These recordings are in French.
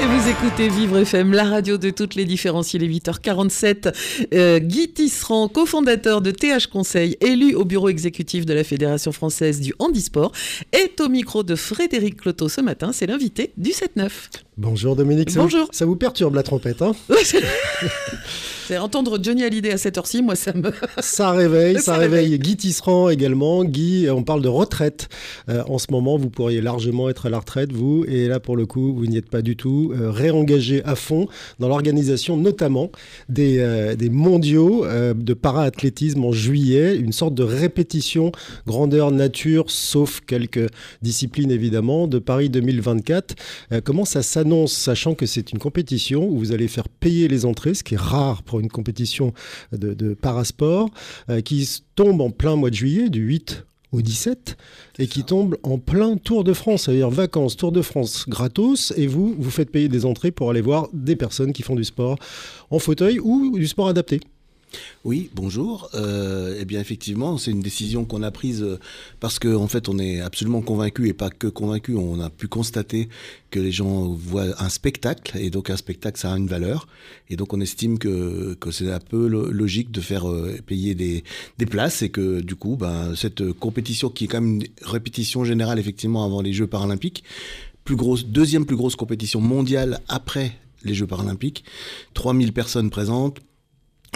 Et vous écoutez Vivre FM, la radio de toutes les différences. Il est 8h47. Euh, Guy Tisserand, cofondateur de TH Conseil, élu au bureau exécutif de la Fédération française du handisport, est au micro de Frédéric Cloteau ce matin. C'est l'invité du 7-9. Bonjour Dominique. Ça Bonjour. Vous, ça vous perturbe la trompette, hein C'est entendre Johnny Hallyday à cette heure-ci, moi ça me... Ça réveille, ça, Ça réveille. réveille. Guy Tisserand également. Guy, on parle de retraite. Euh, en ce moment, vous pourriez largement être à la retraite, vous. Et là, pour le coup, vous n'y êtes pas du tout. Euh, réengagé à fond dans l'organisation notamment des, euh, des mondiaux euh, de para-athlétisme en juillet. Une sorte de répétition grandeur nature, sauf quelques disciplines évidemment, de Paris 2024. Euh, comment ça s'annonce, sachant que c'est une compétition où vous allez faire payer les entrées, ce qui est rare pour une compétition de, de parasport, euh, qui tombe en plein mois de juillet, du 8 au 17, et qui tombe en plein Tour de France, c'est-à-dire vacances, Tour de France gratos, et vous, vous faites payer des entrées pour aller voir des personnes qui font du sport en fauteuil ou du sport adapté. Oui, bonjour. Euh, eh bien, effectivement, c'est une décision qu'on a prise euh, parce qu'en en fait, on est absolument convaincu et pas que convaincu. On a pu constater que les gens voient un spectacle et donc un spectacle, ça a une valeur. Et donc, on estime que, que c'est un peu lo- logique de faire euh, payer des, des places et que du coup, ben, cette compétition qui est quand même une répétition générale effectivement avant les Jeux paralympiques, plus grosse, deuxième plus grosse compétition mondiale après les Jeux paralympiques, 3000 personnes présentes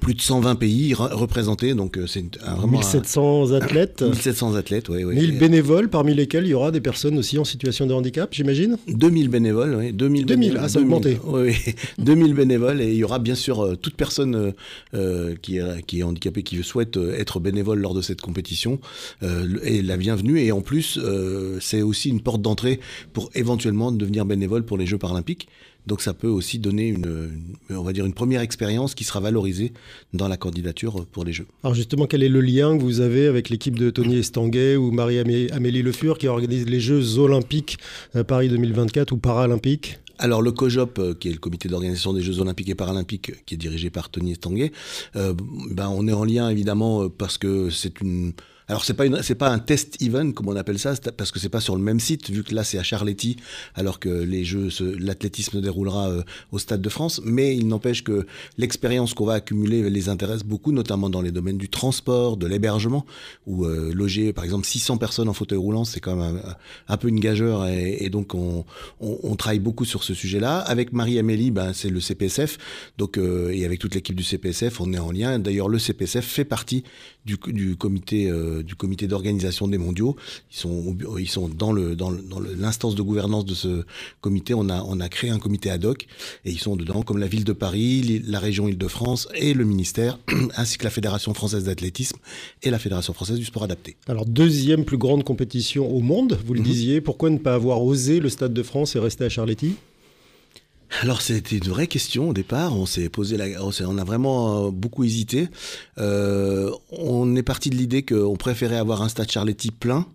plus de 120 pays re- représentés, donc euh, c'est une- un- vraiment 1700 athlètes, un- 1700 athlètes, oui, oui. 1000 bénévoles, parmi lesquels il y aura des personnes aussi en situation de handicap, j'imagine? 2000 bénévoles, oui, 2000, 2000, bénévoles, ah, ça a augmenté. Oui, oui, 2000 bénévoles et il y aura bien sûr euh, toute personne euh, euh, qui, est, qui est handicapée, qui souhaite être bénévole lors de cette compétition euh, et la bienvenue. Et en plus, euh, c'est aussi une porte d'entrée pour éventuellement devenir bénévole pour les Jeux paralympiques. Donc ça peut aussi donner une, une- on va dire une première expérience qui sera valorisée dans la candidature pour les Jeux. Alors justement, quel est le lien que vous avez avec l'équipe de Tony Estanguet ou Marie-Amélie Le Fur qui organise les Jeux olympiques euh, Paris 2024 ou paralympiques? Alors le COJOP, euh, qui est le comité d'organisation des Jeux Olympiques et Paralympiques, euh, qui est dirigé par Tony Estanguet, euh, ben on est en lien évidemment parce que c'est une alors c'est pas c'est pas un test event comme on appelle ça, parce que c'est pas sur le même site vu que là c'est à Charletti alors que les jeux, l'athlétisme déroulera euh, au Stade de France. Mais il n'empêche que l'expérience qu'on va accumuler les intéresse beaucoup, notamment dans les domaines du transport, de l'hébergement, où euh, loger par exemple 600 personnes en fauteuil roulant, c'est quand même un, un peu une gageure et, donc on, on, on travaille beaucoup sur ce sujet-là. Avec Marie-Amélie, ben, c'est le CPSF, donc euh, et avec toute l'équipe du CPSF, on est en lien. D'ailleurs, le CPSF fait partie du, du comité euh, du comité d'organisation des mondiaux. Ils sont ils sont dans le dans le- dans le- l'instance de gouvernance de ce comité. On a on a créé un comité ad hoc et ils sont dedans comme la ville de Paris, la région Île-de-France et le ministère, ainsi que la Fédération française d'athlétisme et la Fédération française du sport adapté. Alors deuxième plus grande compétition au monde, vous le Mhm. disiez, pourquoi ne pas avoir osé le Stade de France et rester à Charletti? Alors c'était une vraie question au départ. On s'est posé la, on, a vraiment euh, beaucoup hésité. Euh, on est parti de l'idée qu'on préférait avoir un stade Charletti plein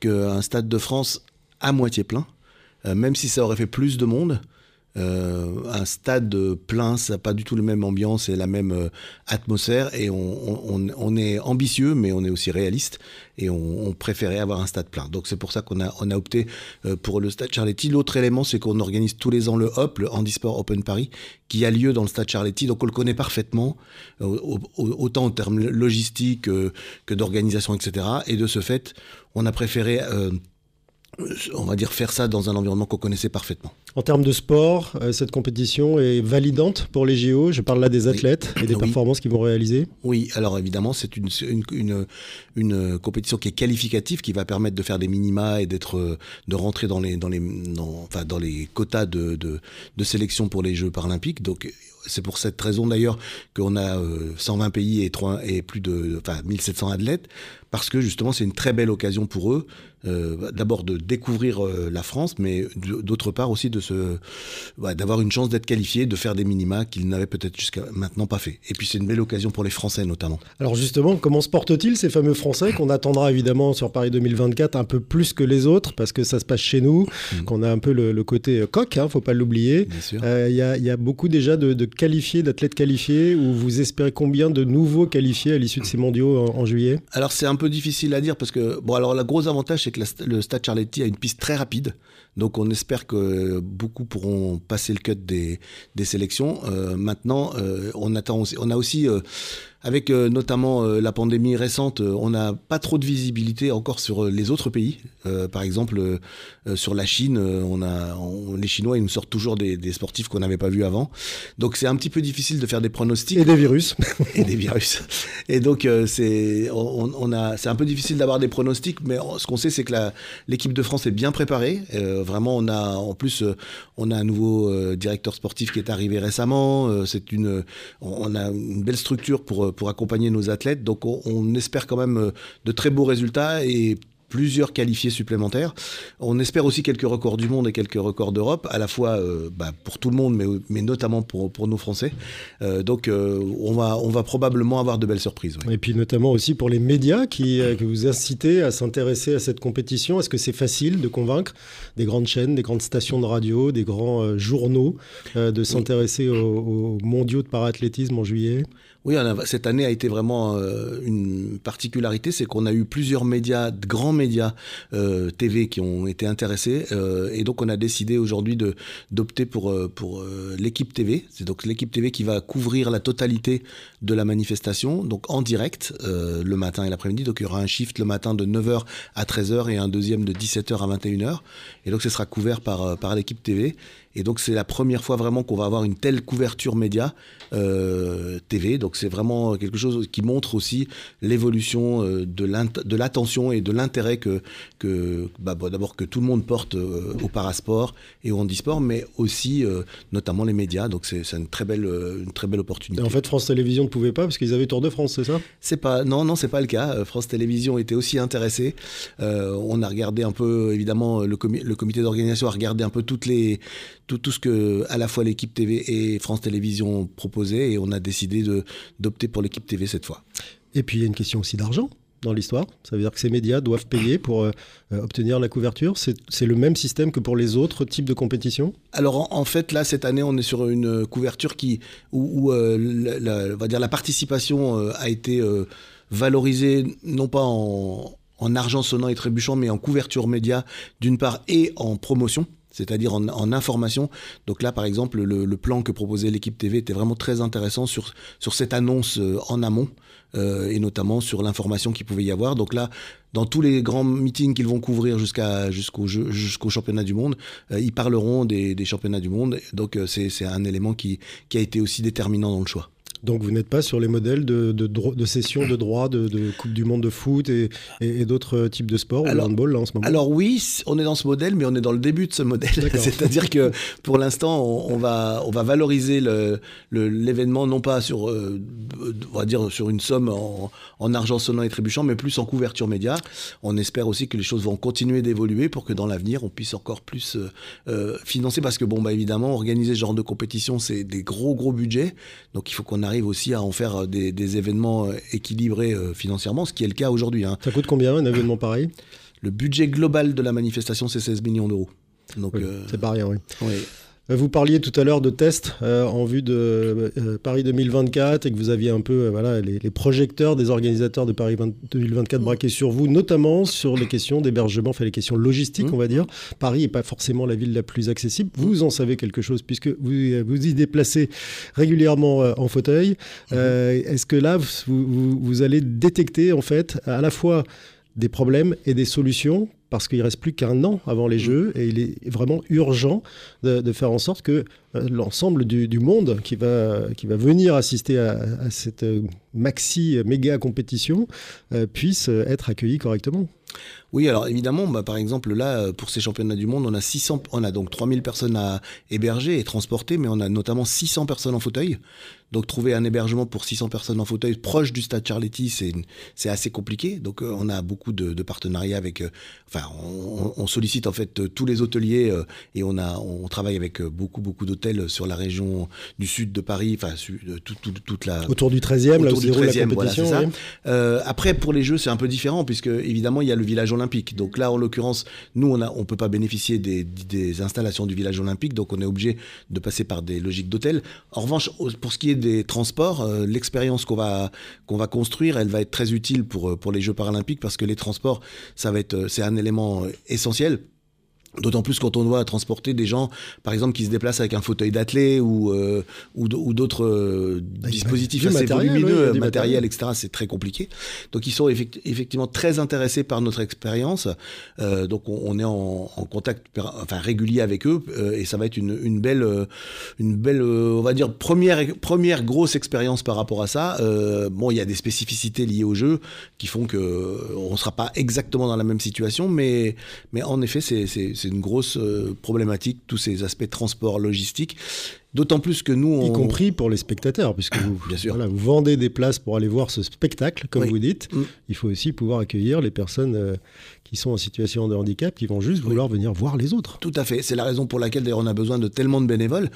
qu'un stade de France à moitié plein, Euh, même si ça aurait fait plus de monde. Euh, un stade plein, ça n'a pas du tout la même ambiance et la même euh, atmosphère. Et on, est ambitieux, mais on est aussi réaliste. Et on, on préférait avoir un stade plein. Donc c'est pour ça qu'on a, opté euh, pour le stade Charletti. L'autre élément, c'est qu'on organise tous les ans le HOP, le Handisport Open Paris, qui a lieu dans le stade Charletti. Donc on le connaît parfaitement, au- au- autant en termes logistiques que d'organisation, etc. Et de ce fait, on a préféré, on va dire, faire ça dans un environnement qu'on connaissait parfaitement. En termes de sport, euh, cette compétition est validante pour les JO. Je parle là des athlètes et des Oui. performances qu'ils vont réaliser. Oui, alors évidemment, c'est une, une, une, une compétition qui est qualificative, qui va permettre de faire des minima et d'être, euh, de rentrer dans les, dans les, dans, enfin, dans les quotas de, de, de sélection pour les Jeux paralympiques. Donc, c'est pour cette raison d'ailleurs qu'on a euh, 120 pays et, 3, et plus de, enfin, 1700 athlètes, parce que justement, c'est une très belle occasion pour eux, euh, d'abord de découvrir euh, la France, mais d'autre part aussi de se, ouais, d'avoir une chance d'être qualifiés, de faire des minima qu'ils n'avaient peut-être jusqu'à maintenant pas fait. Et puis c'est une belle occasion pour les Français notamment. Alors justement, comment se portent-ils ces fameux Français qu'on attendra évidemment sur Paris 2024 un peu plus que les autres parce que ça se passe chez nous, Mm. qu'on a un peu le, le côté euh, coq, hein, faut pas l'oublier. Euh, Il y, a, y a beaucoup déjà de, de qualifiés, d'athlètes qualifiés, où vous espérez combien de nouveaux qualifiés à l'issue de ces mondiaux en, juillet? Alors c'est un peu difficile à dire parce que bon alors le gros avantage c'est que le Stade Charletti a une piste très rapide donc on espère que beaucoup pourront passer le cut des, des sélections. Euh, maintenant euh, on attend aussi, on a aussi euh, avec notamment la pandémie récente, on n'a pas trop de visibilité encore sur les autres pays. Par exemple, sur la Chine, on a, on- les Chinois, ils nous sortent toujours des, des sportifs qu'on n'avait pas vus avant. Donc c'est un petit peu difficile de faire des pronostics Et des virus. et des virus. Et donc, c'est on, on a, c'est un peu difficile d'avoir des pronostics, mais ce qu'on sait, c'est que l'équipe de France est bien préparée. Euh, vraiment, on a, en plus, euh, on a un nouveau euh, directeur sportif qui est arrivé récemment. Euh, c'est une, on a une belle structure pour, accompagner nos athlètes. Donc, on, espère quand même de très beaux résultats et plusieurs qualifiés supplémentaires. On espère aussi quelques records du monde et quelques records d'Europe, à la fois euh, bah, pour tout le monde, mais, mais notamment pour, pour nos Français. Euh, donc euh, on, va, on va probablement avoir de belles surprises. oui. Et puis notamment aussi pour les médias qui, que vous incitez à s'intéresser à cette compétition. Est-ce que c'est facile de convaincre des grandes chaînes, des grandes stations de radio, des grands journaux de s'intéresser aux, aux mondiaux de paraathlétisme en juillet? Oui, a- cette année a été vraiment euh, une particularité, c'est qu'on a eu plusieurs médias, de grands médias euh, TV qui ont été intéressés, euh, et donc on a décidé aujourd'hui de d'opter pour euh, pour euh, l'équipe TV. C'est donc l'équipe TV qui va couvrir la totalité de la manifestation, donc en direct euh, le matin et l'après-midi. Donc il y aura un shift le matin de 9h à 13h et un deuxième de 17h à 21h, et donc ce sera couvert par par l'équipe TV. Et donc c'est la première fois vraiment qu'on va avoir une telle couverture média euh, TV. Donc c'est vraiment quelque chose qui montre aussi l'évolution euh, de l'attention et de l'intérêt que, que bah, bon, d'abord que tout le monde porte euh, au parasport et au handisport, mais aussi euh, notamment les médias. Donc c'est une très belle une très belle Et opportunité. En fait, France Télévisions ne pouvait pas parce qu'ils avaient Tour de France, c'est ça? C'est pas non non c'est pas le cas. France Télévisions était aussi intéressé. Euh, on a regardé un peu évidemment le, comi- le comité d'organisation a regardé un peu toutes les tout, tout ce que à la fois l'équipe TV et France Télévisions proposaient et on a décidé d'opter pour l'équipe TV cette fois. Et puis il y a une question aussi d'argent dans l'histoire. Ça veut dire que ces médias doivent payer pour euh, euh, obtenir la couverture. C'est c'est le même système que pour les autres types de compétitions? Alors en, en fait là cette année on est sur une couverture qui où, où, euh, la, la- on va dire la participation euh, a été euh, valorisée non pas en, en argent sonnant et trébuchant mais en couverture média d'une part et en promotion c'est-à-dire en, en information. Donc là, par exemple, le, le plan que proposait l'équipe TV était vraiment très intéressant sur, sur cette annonce euh, en amont, euh, et notamment sur l'information qu'il pouvait y avoir. Donc là, dans tous les grands meetings qu'ils vont couvrir jusqu'à jusqu'au jusqu'au championnat du monde, euh, ils parleront des, des championnats du monde. Donc euh, c'est c'est un élément qui, qui a été aussi déterminant dans le choix. Donc vous n'êtes pas sur les modèles de, de, de cession de droits de, de Coupe du Monde de foot et, et- et d'autres types de sports, ou Alors- handball là en ce moment Alors oui, on est dans ce modèle, mais on est dans le début de ce modèle. C'est-à-dire que pour l'instant, on, on va, on va valoriser le- le- l'événement non pas sur, euh, on va dire sur une somme en, en argent sonnant et trébuchant, mais plus en couverture média. On espère aussi que les choses vont continuer d'évoluer pour que dans l'avenir, on puisse encore plus euh, euh, financer, parce que bon, bah évidemment, organiser ce genre de compétition, c'est des gros gros budgets, donc il faut qu'on arrive aussi à en faire euh, des, des événements euh, équilibrés euh, financièrement, ce qui est le cas aujourd'hui. hein. Ça coûte combien un événement pareil? Le budget global de la manifestation, c'est 16 millions d'euros. Donc, Oui, euh, C'est pas rien, oui. oui. Euh, Vous parliez tout à l'heure de tests euh, en vue de euh, Paris 2024 et que vous aviez un peu euh, voilà, les, les projecteurs des organisateurs de Paris 20 2024 braqués sur vous, notamment sur les questions d'hébergement, enfin les questions logistiques, Mhm. on va dire. Paris n'est pas forcément la ville la plus accessible. Vous en savez quelque chose puisque vous vous y déplacez régulièrement en fauteuil. Euh, Est-ce que là, vous, vous- vous allez détecter en fait à la fois des problèmes et des solutions parce qu'il reste plus qu'un an avant les Jeux et il est vraiment urgent de, de faire en sorte que euh, l'ensemble du, du monde qui va, qui va venir assister à, à cette maxi méga compétition euh, puisse être accueilli correctement. Oui, alors évidemment, bah, par exemple, là, pour ces championnats du monde, on a 600, on a donc 3000 personnes à héberger et transporter, mais on a notamment 600 personnes en fauteuil. Donc trouver un hébergement pour 600 personnes en fauteuil proche du stade Charletti, c'est assez compliqué. Donc euh, on a beaucoup de, de partenariats avec, euh, enfin on, on, sollicite en fait tous les hôteliers euh, et on a on travaille avec beaucoup beaucoup d'hôtels sur la région du sud de Paris, enfin de tout, tout- toute la Autour du 13e, là où autour du déroule la 13e, voilà, compétition. c'est ça. après, pour les Jeux, c'est un peu différent puisque évidemment il y a le village olympique. Donc là, en l'occurrence, nous on a, on peut pas bénéficier des, des installations du village olympique, donc on est obligé de passer par des logiques d'hôtel. En revanche, pour ce qui est des transports, euh, l'expérience qu'on va va construire, elle va être très utile pour euh, pour les Jeux paralympiques parce que les transports, ça va être euh, c'est un élément essentiel. D'autant plus quand on doit transporter des gens, par exemple, qui se déplacent avec un fauteuil d'athlée ou, euh, ou, d'autres euh, Bah, dispositifs assez matériel, volumineux, matériel, etc. C'est très compliqué. Donc ils sont effect- effectivement très intéressés par notre expérience. Euh, donc on, on est en, en contact enfin, régulier avec eux et ça va être une, une belle, une belle on va dire, première, première grosse expérience par rapport à ça. Bon, il y a des spécificités liées au jeu qui font que euh, on ne sera pas exactement dans la même situation, mais, mais en effet, c'est une grosse euh, problématique, tous ces aspects transport, logistique. D'autant plus que nous, on... Y compris pour les spectateurs, puisque vous, Bien sûr. voilà, vous vendez des places pour aller voir ce spectacle, comme Oui. vous dites. Mm. Il faut aussi pouvoir accueillir les personnes euh, qui sont en situation de handicap, qui vont juste vouloir venir voir les autres. Tout à fait. C'est la raison pour laquelle d'ailleurs on a besoin de tellement de bénévoles.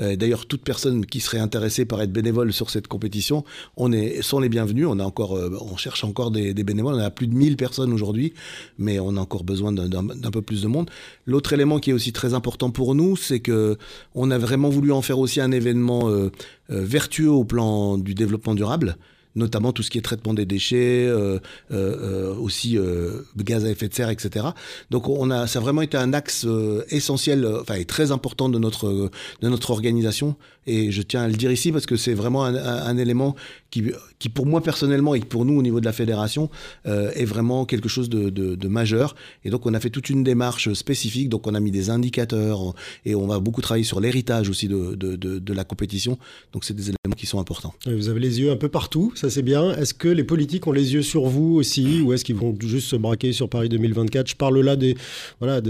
Euh, d'ailleurs, toute personne qui serait intéressée par être bénévole sur cette compétition, on est, sont les bienvenus. On a encore, euh, on cherche encore des, des bénévoles. On a plus de 1000 personnes aujourd'hui, mais on a encore besoin d'un- d'un d'un peu plus de monde. L'autre élément qui est aussi très important pour nous, c'est que on a vraiment voulu en faire aussi un événement euh, euh, vertueux au plan du développement durable notamment tout ce qui est traitement des déchets, euh, aussi gaz à effet de serre, etc. Donc on a, ça a vraiment été un axe essentiel, enfin et très important de notre de notre organisation. Et je tiens à le dire ici parce que c'est vraiment un, élément qui, qui pour moi personnellement et pour nous au niveau de la fédération euh, est vraiment quelque chose de, majeur. Et donc on a fait toute une démarche spécifique. Donc on a mis des indicateurs et on va beaucoup travailler sur l'héritage aussi de, de, la compétition. Donc c'est des éléments qui sont importants. Vous avez les yeux un peu partout, ça c'est bien. Est-ce que les politiques ont les yeux sur vous aussi, ou est-ce qu'ils vont juste se braquer sur Paris 2024 Je parle là des, voilà,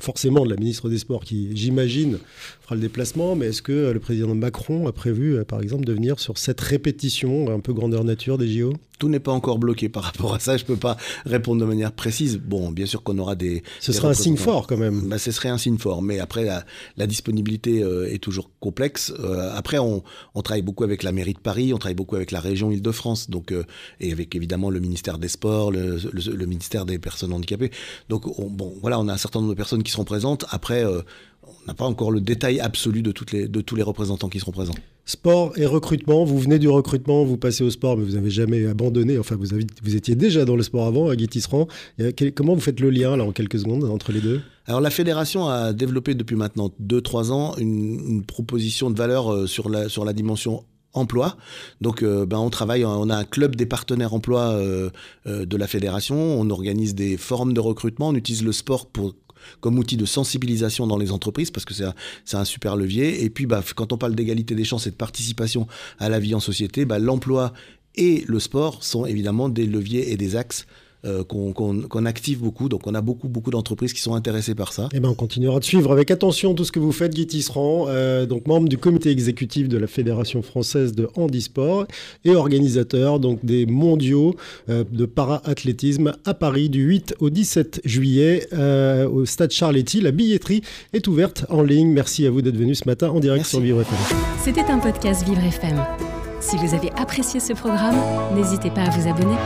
forcément de la ministre des Sports qui, j'imagine, fera le déplacement, mais est-ce que le président Macron a prévu, euh, par exemple, de venir sur cette répétition un peu grandeur nature des JO Tout n'est pas encore bloqué par rapport à ça. Je peux pas répondre de manière précise. Bon, bien sûr qu'on aura des. Ce des sera un signe fort quand même. Bah, ce serait un signe fort, mais après la, la disponibilité euh, est toujours complexe. Euh, après, on, on travaille beaucoup avec la mairie de Paris, on travaille beaucoup avec la région Île-de-France, donc euh, et avec évidemment le ministère des Sports, le, le- le ministère des personnes handicapées. Donc on- bon, voilà, on a un certain nombre de personnes qui seront présentes. Après, euh, on n'a pas encore le détail absolu de toutes les de tous les représentants qui seront présents. Sport et recrutement, vous venez du recrutement, vous passez au sport, mais vous n'avez jamais abandonné. Enfin, vous, avez, vous étiez déjà dans le sport avant, à Guy Tisserand. Comment vous faites le lien, là, en quelques secondes, entre les deux? Alors la fédération a développé depuis maintenant 2-3 ans une, une proposition de valeur euh, sur la, sur la dimension emploi. Donc euh, ben, on travaille, on a un club des partenaires emploi euh, euh, de la fédération, on organise des forums de recrutement, on utilise le sport pour comme outil de sensibilisation dans les entreprises parce que c'est un, super levier. Et puis bah, quand on parle d'égalité des chances et de participation à la vie en société, bah, l'emploi et le sport sont évidemment des leviers et des axes euh, qu'on active beaucoup. Donc on a beaucoup, beaucoup d'entreprises qui sont intéressées par ça. Eh ben, on continuera de suivre avec attention tout ce que vous faites, Guy Tisserand, euh, donc membre du comité exécutif de la Fédération française de handisport et organisateur donc des mondiaux euh, de para-athlétisme à Paris du 8 au 17 juillet euh, au stade Charletti. La billetterie est ouverte en ligne. Merci à vous d'être venu ce matin en direct Merci. sur Vivre FM. C'était un podcast Vivre FM. Si vous avez apprécié ce programme, n'hésitez pas à vous abonner.